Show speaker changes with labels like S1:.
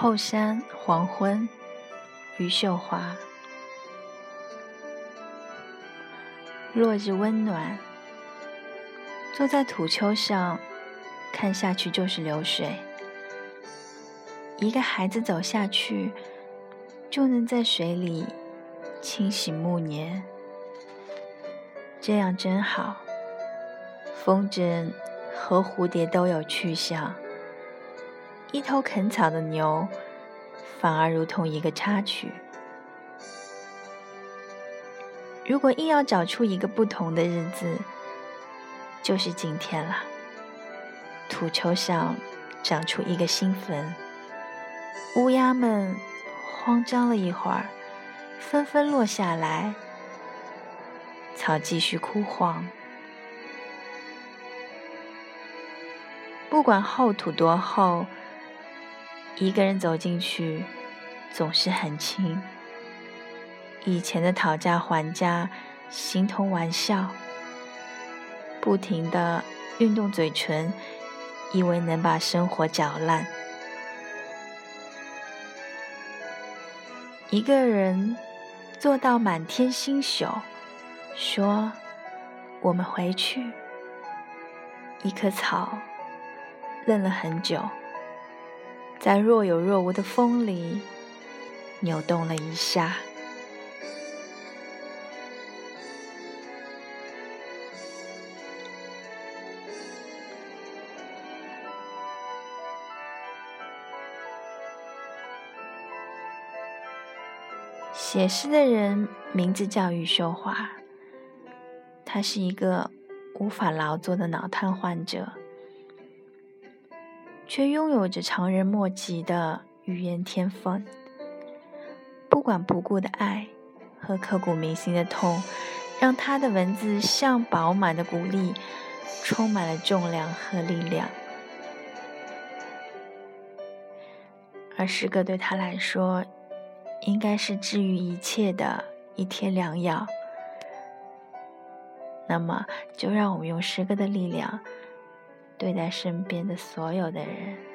S1: 后山黄昏，余秀华。落日温暖，坐在土丘上，看下去就是流水。一个孩子走下去，就能在水里清洗暮年。这样真好。风筝和蝴蝶都有去向。一头啃草的牛，反而如同一个插曲。如果硬要找出一个不同的日子，就是今天了。土丘上长出一个新坟，乌鸦们慌张了一会儿，纷纷落下来。草继续枯黄。不管厚土多厚。一个人走进去，总是很轻。以前的讨价还价，形同玩笑。不停的运动嘴唇，以为能把生活搅烂。一个人做到满天星宿，说：“我们回去。”一棵草愣了很久。在若有若无的风里，扭动了一下。写诗的人名字叫余秀华，他是一个无法劳作的脑瘫患者。却拥有着常人莫及的语言天分。不管不顾的爱和刻骨铭心的痛，让他的文字像饱满的谷粒，充满了重量和力量。而诗歌对他来说，应该是治愈一切的一贴良药。那么，就让我们用诗歌的力量。对待身边的所有的人。